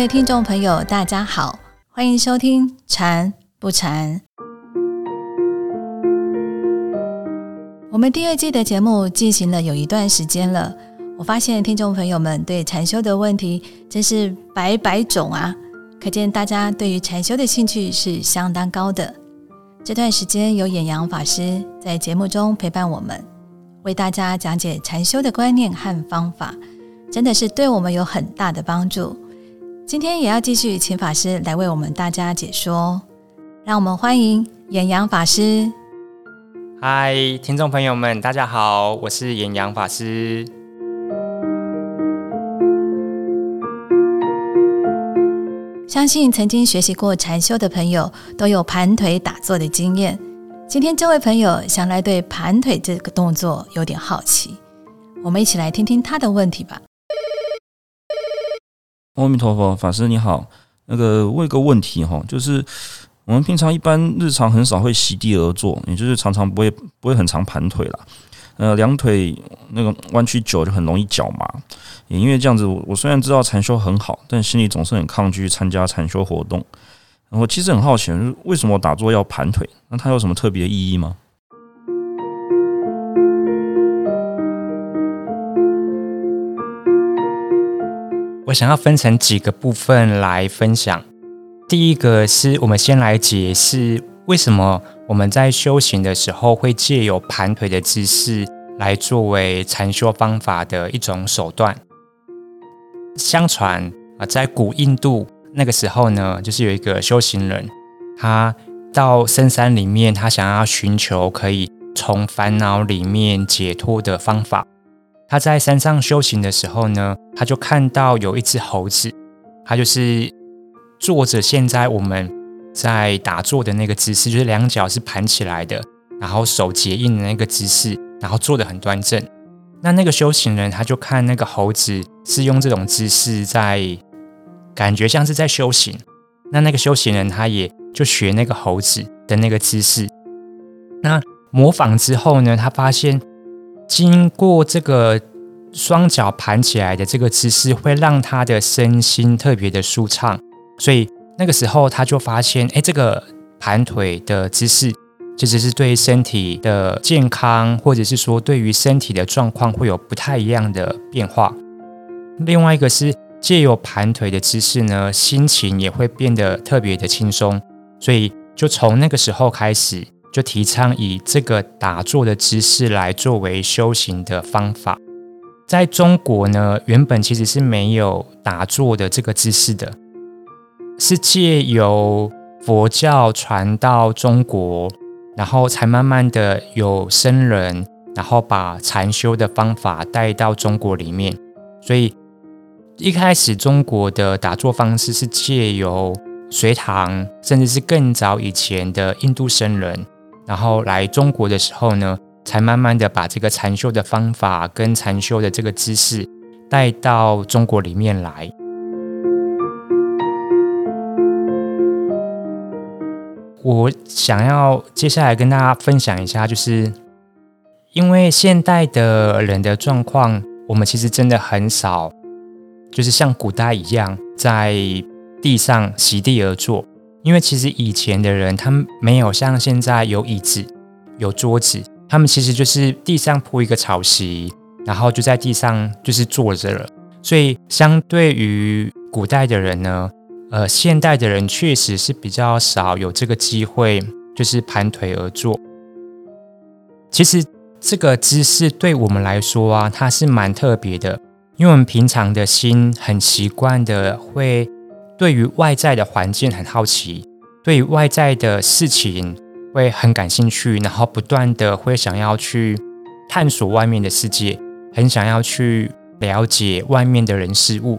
各位听众朋友，大家好，欢迎收听《禅不禅》。我们第二季的节目进行了有一段时间了，我发现听众朋友们对禅修的问题真是百百种啊，可见大家对于禅修的兴趣是相当高的。这段时间有演阳法师在节目中陪伴我们，为大家讲解禅修的观念和方法，真的是对我们有很大的帮助。今天也要继续请法师来为我们大家解说，让我们欢迎演阳法师。嗨，听众朋友们，大家好，我是演阳法师。相信曾经学习过禅修的朋友都有盘腿打坐的经验。今天这位朋友想来对盘腿这个动作有点好奇，我们一起来听听他的问题吧。阿弥陀佛，法师你好，那个问一个问题哈，就是我们平常一般日常很少会席地而坐，也就是常常不会不会很常盘腿啦。呃，两腿那个弯曲久就很容易脚麻，也因为这样子，我虽然知道禅修很好，但心里总是很抗拒参加禅修活动。我其实很好奇，为什么打坐要盘腿？那它有什么特别意义吗？我想要分成几个部分来分享。第一个是我们先来解释为什么我们在修行的时候会借由盘腿的姿势来作为禅修方法的一种手段。相传啊，在古印度那个时候呢，就是有一个修行人，他到深山里面，他想要寻求可以从烦恼里面解脱的方法。他在山上修行的时候呢，他就看到有一只猴子，他就是坐着现在我们在打坐的那个姿势，就是两脚是盘起来的，然后手结印的那个姿势，然后坐得很端正。那那个修行人他就看那个猴子是用这种姿势在，感觉像是在修行。那那个修行人他也就学那个猴子的那个姿势，那模仿之后呢，他发现。经过这个双脚盘起来的这个姿势，会让他的身心特别的舒畅，所以那个时候他就发现，哎，这个盘腿的姿势，其实是对身体的健康，或者是说对于身体的状况会有不太一样的变化。另外一个是借由盘腿的姿势呢，心情也会变得特别的轻松，所以就从那个时候开始。就提倡以这个打坐的姿势来作为修行的方法。在中国呢，原本其实是没有打坐的这个姿势的，是借由佛教传到中国，然后才慢慢的有僧人，然后把禅修的方法带到中国里面。所以一开始中国的打坐方式是借由隋唐，甚至是更早以前的印度僧人。然后来中国的时候呢，才慢慢的把这个禅修的方法跟禅修的这个姿势带到中国里面来。我想要接下来跟大家分享一下，就是因为现代的人的状况，我们其实真的很少，就是像古代一样在地上席地而坐。因为其实以前的人，他们没有像现在有椅子、有桌子，他们其实就是地上铺一个草席，然后就在地上就是坐着了。所以相对于古代的人呢，呃，现代的人确实是比较少有这个机会，就是盘腿而坐。其实这个姿势对我们来说啊，它是蛮特别的，因为我们平常的心很习惯的会。对于外在的环境很好奇，对于外在的事情会很感兴趣，然后不断的会想要去探索外面的世界，很想要去了解外面的人事物，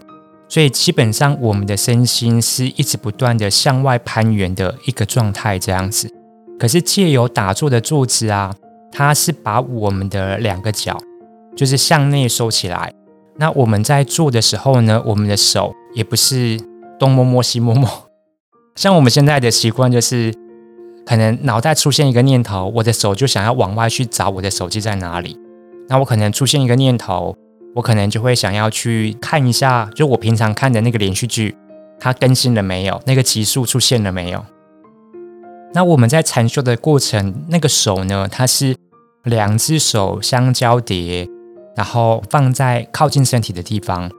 所以基本上我们的身心是一直不断的向外攀援的一个状态，这样子。可是借由打坐的坐姿啊，它是把我们的两个脚就是向内收起来，那我们在做的时候呢，我们的手也不是。东摸摸西摸摸，像我们现在的习惯就是，可能脑袋出现一个念头，我的手就想要往外去找我的手机在哪里。那我可能出现一个念头，我可能就会想要去看一下，就我平常看的那个连续剧，它更新了没有？那个级数出现了没有？那我们在禅修的过程，那个手呢，它是两只手相交叠，然后放在靠近身体的地方，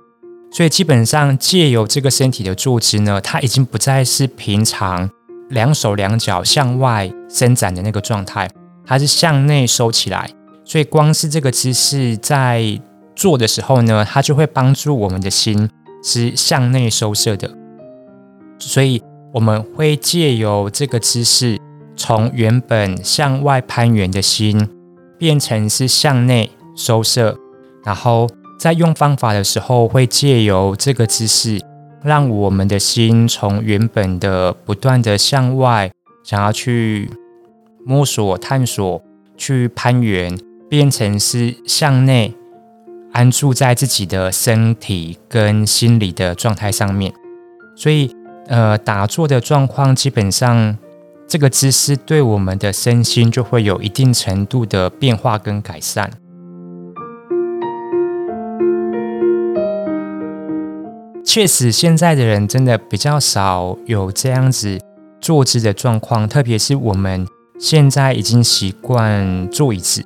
所以基本上借由这个身体的坐姿呢，它已经不再是平常两手两脚向外伸展的那个状态，它是向内收起来。所以光是这个姿势在做的时候呢，它就会帮助我们的心是向内收摄的。所以我们会借由这个姿势，从原本向外攀援的心，变成是向内收摄。然后在用方法的时候，会借由这个姿势，让我们的心从原本的不断的向外想要去摸索、探索、去攀援。变成是向内安住在自己的身体跟心理的状态上面，所以呃打坐的状况基本上这个姿势对我们的身心就会有一定程度的变化跟改善。确实，现在的人真的比较少有这样子坐姿的状况，特别是我们现在已经习惯坐椅子。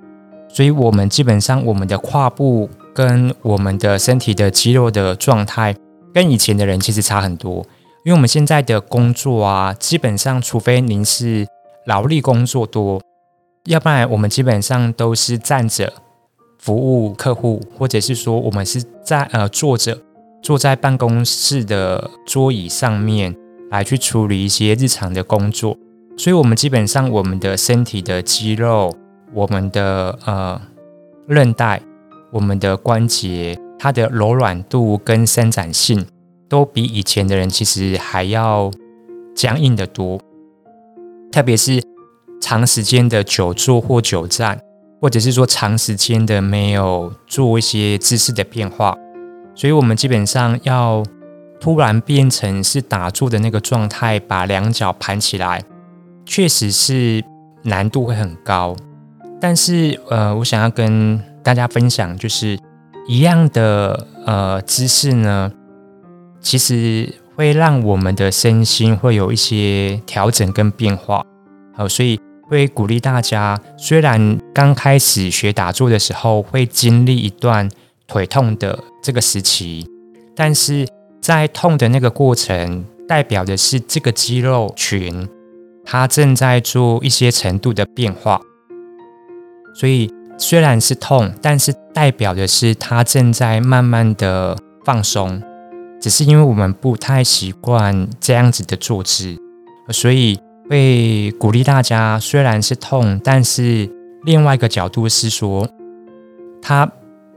所以，我们基本上我们的胯部跟我们的身体的肌肉的状态，跟以前的人其实差很多。因为我们现在的工作啊，基本上除非您是劳力工作多，要不然我们基本上都是站着服务客户，或者是说我们是在呃坐着坐在办公室的桌椅上面来去处理一些日常的工作。所以，我们基本上我们的身体的肌肉。我们的呃韧带、我们的关节，它的柔软度跟伸展性，都比以前的人其实还要僵硬的多。特别是长时间的久坐或久站，或者是说长时间的没有做一些姿势的变化，所以我们基本上要突然变成是打坐的那个状态，把两脚盘起来，确实是难度会很高。但是，呃，我想要跟大家分享，就是一样的呃姿势呢，其实会让我们的身心会有一些调整跟变化。好，所以会鼓励大家，虽然刚开始学打坐的时候会经历一段腿痛的这个时期，但是在痛的那个过程，代表的是这个肌肉群它正在做一些程度的变化。所以虽然是痛，但是代表的是它正在慢慢的放松，只是因为我们不太习惯这样子的坐姿，所以会鼓励大家，虽然是痛，但是另外一个角度是说，它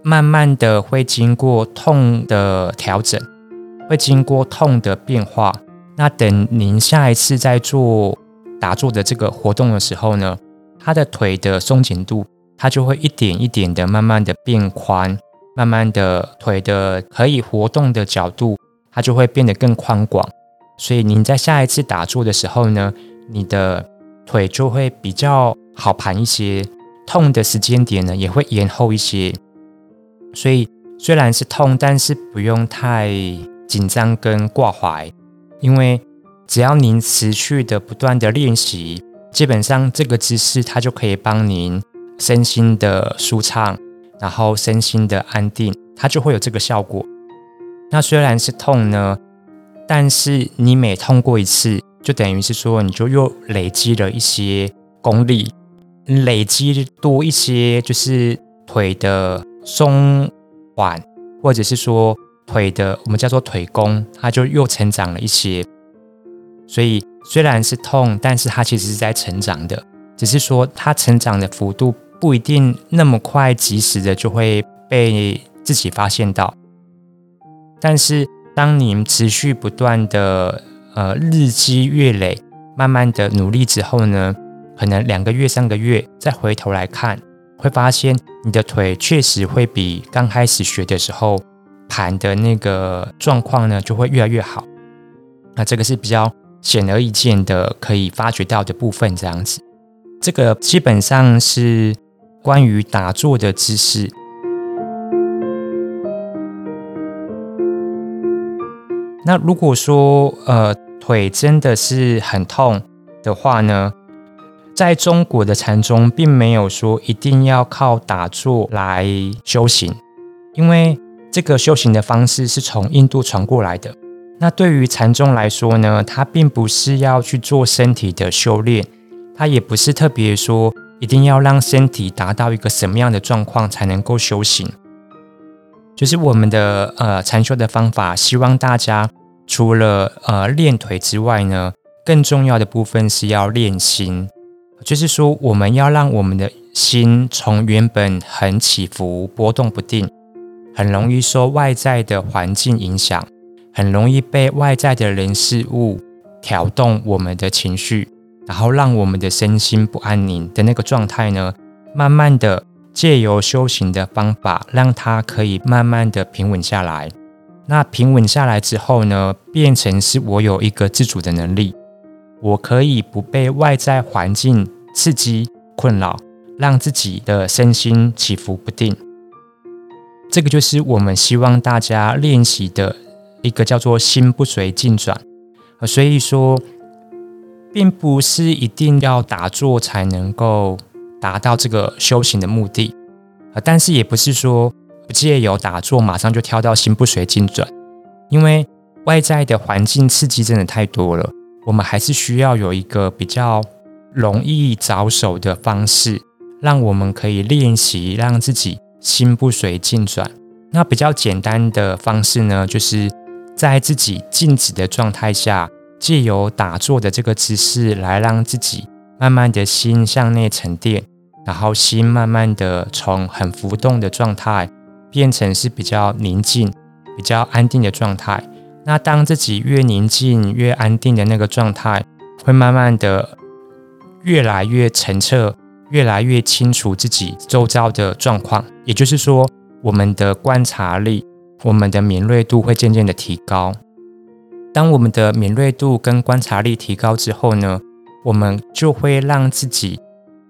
慢慢的会经过痛的调整，会经过痛的变化。那等您下一次在做打坐的这个活动的时候呢？他的腿的松紧度，它就会一点一点的慢慢的变宽，慢慢的腿的可以活动的角度，它就会变得更宽广。所以您在下一次打坐的时候呢，你的腿就会比较好盘一些，痛的时间点呢也会延后一些。所以虽然是痛，但是不用太紧张跟挂怀，因为只要您持续的不断的练习。基本上这个姿势，它就可以帮您身心的舒畅，然后身心的安定，它就会有这个效果。那虽然是痛呢，但是你每痛过一次，就等于是说你就又累积了一些功力，累积多一些，就是腿的松缓，或者是说腿的我们叫做腿功，它就又成长了一些，所以。虽然是痛，但是它其实是在成长的，只是说它成长的幅度不一定那么快，及时的就会被自己发现到。但是当你持续不断的呃日积月累，慢慢的努力之后呢，可能两个月、三个月再回头来看，会发现你的腿确实会比刚开始学的时候盘的那个状况呢，就会越来越好。那这个是比较。显而易见的可以发掘到的部分，这样子，这个基本上是关于打坐的知识。那如果说呃腿真的是很痛的话呢，在中国的禅宗并没有说一定要靠打坐来修行，因为这个修行的方式是从印度传过来的。那对于禅宗来说呢，它并不是要去做身体的修炼，它也不是特别说一定要让身体达到一个什么样的状况才能够修行。就是我们的呃禅修的方法，希望大家除了呃练腿之外呢，更重要的部分是要练心。就是说，我们要让我们的心从原本很起伏、波动不定，很容易受外在的环境影响。很容易被外在的人事物挑动我们的情绪，然后让我们的身心不安宁的那个状态呢，慢慢的借由修行的方法，让它可以慢慢的平稳下来。那平稳下来之后呢，变成是我有一个自主的能力，我可以不被外在环境刺激困扰，让自己的身心起伏不定。这个就是我们希望大家练习的。一个叫做心不随境转，所以说，并不是一定要打坐才能够达到这个修行的目的啊。但是也不是说不借由打坐马上就跳到心不随境转，因为外在的环境刺激真的太多了，我们还是需要有一个比较容易着手的方式，让我们可以练习让自己心不随境转。那比较简单的方式呢，就是。在自己静止的状态下，借由打坐的这个姿势来让自己慢慢的心向内沉淀，然后心慢慢的从很浮动的状态变成是比较宁静、比较安定的状态。那当自己越宁静、越安定的那个状态，会慢慢的越来越澄澈，越来越清楚自己周遭的状况。也就是说，我们的观察力。我们的敏锐度会渐渐的提高。当我们的敏锐度跟观察力提高之后呢，我们就会让自己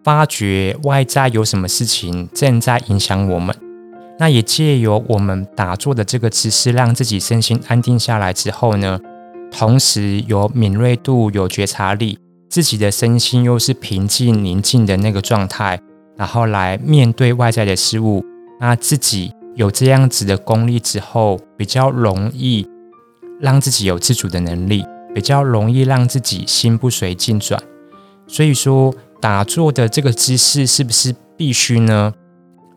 发觉外在有什么事情正在影响我们。那也借由我们打坐的这个姿势，让自己身心安定下来之后呢，同时有敏锐度、有觉察力，自己的身心又是平静宁静的那个状态，然后来面对外在的事物，那自己。有这样子的功力之后，比较容易让自己有自主的能力，比较容易让自己心不随境转。所以说，打坐的这个姿势是不是必须呢？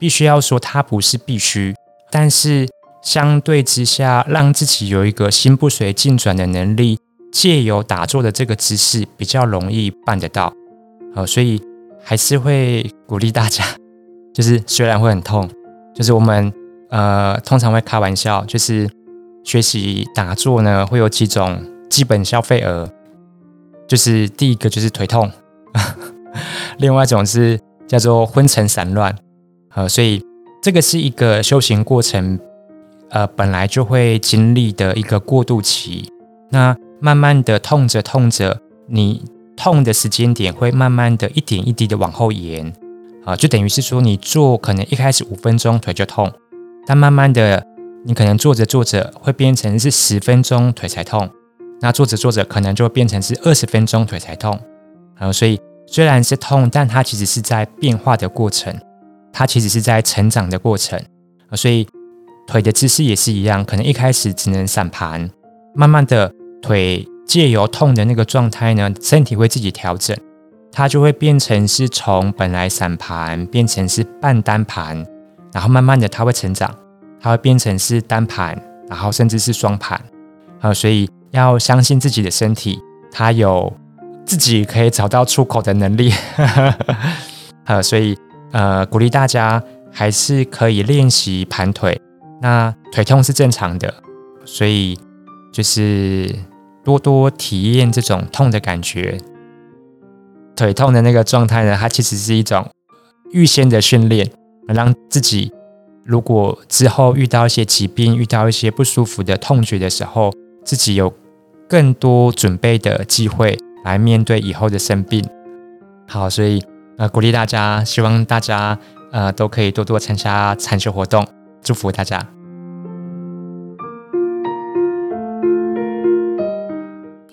必须要说它不是必须，但是相对之下，让自己有一个心不随境转的能力，借由打坐的这个姿势，比较容易办得到。好，所以还是会鼓励大家，就是虽然会很痛，就是我们。呃，通常会开玩笑，就是学习打坐呢，会有几种基本消费额，就是第一个就是腿痛，另外一种是叫做昏沉散乱，呃，所以这个是一个修行过程，呃，本来就会经历的一个过渡期。那慢慢的痛着痛着，你痛的时间点会慢慢的一点一滴的往后延，啊，就等于是说你做可能一开始五分钟腿就痛。但慢慢的，你可能做着做着会变成是十分钟腿才痛，那做着做着可能就变成是二十分钟腿才痛。呃，所以虽然是痛，但它其实是在变化的过程，它其实是在成长的过程。所以腿的姿势也是一样，可能一开始只能散盘，慢慢的腿借由痛的那个状态呢，身体会自己调整，它就会变成是从本来散盘变成是半单盘。然后慢慢的，它会成长，它会变成是单盘，然后甚至是双盘，啊，所以要相信自己的身体，它有自己可以找到出口的能力，呃，所以呃，鼓励大家还是可以练习盘腿。那腿痛是正常的，所以就是多多体验这种痛的感觉。腿痛的那个状态呢，它其实是一种预先的训练。让自己，如果之后遇到一些疾病、遇到一些不舒服的痛觉的时候，自己有更多准备的机会来面对以后的生病。好，所以呃，鼓励大家，希望大家呃都可以多多参加禅修活动，祝福大家。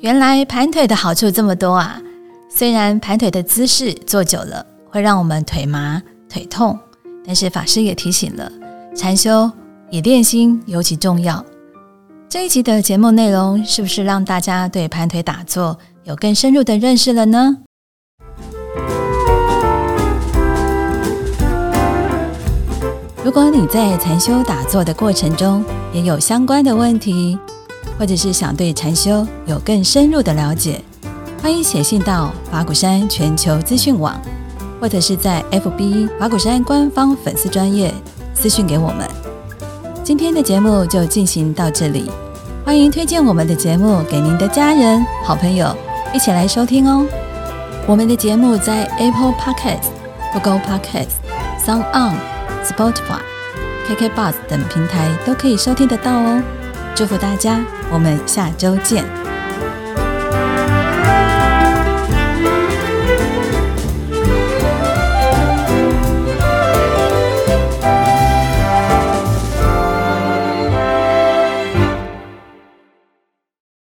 原来盘腿的好处这么多啊！虽然盘腿的姿势坐久了会让我们腿麻、腿痛，但是法师也提醒了，禅修以练心尤其重要。这一集的节目内容是不是让大家对盘腿打坐有更深入的认识了呢？如果你在禅修打坐的过程中也有相关的问题，或者是想对禅修有更深入的了解，欢迎写信到法鼓山全球资讯网，或者是在 FB 法鼓山官方粉丝专业私讯给我们。今天的节目就进行到这里，欢迎推荐我们的节目给您的家人、好朋友一起来收听哦。我们的节目在 Apple Podcast、Google Podcast、Sound On、Spotify、KK Bus 等平台都可以收听得到哦。祝福大家，我们下周见。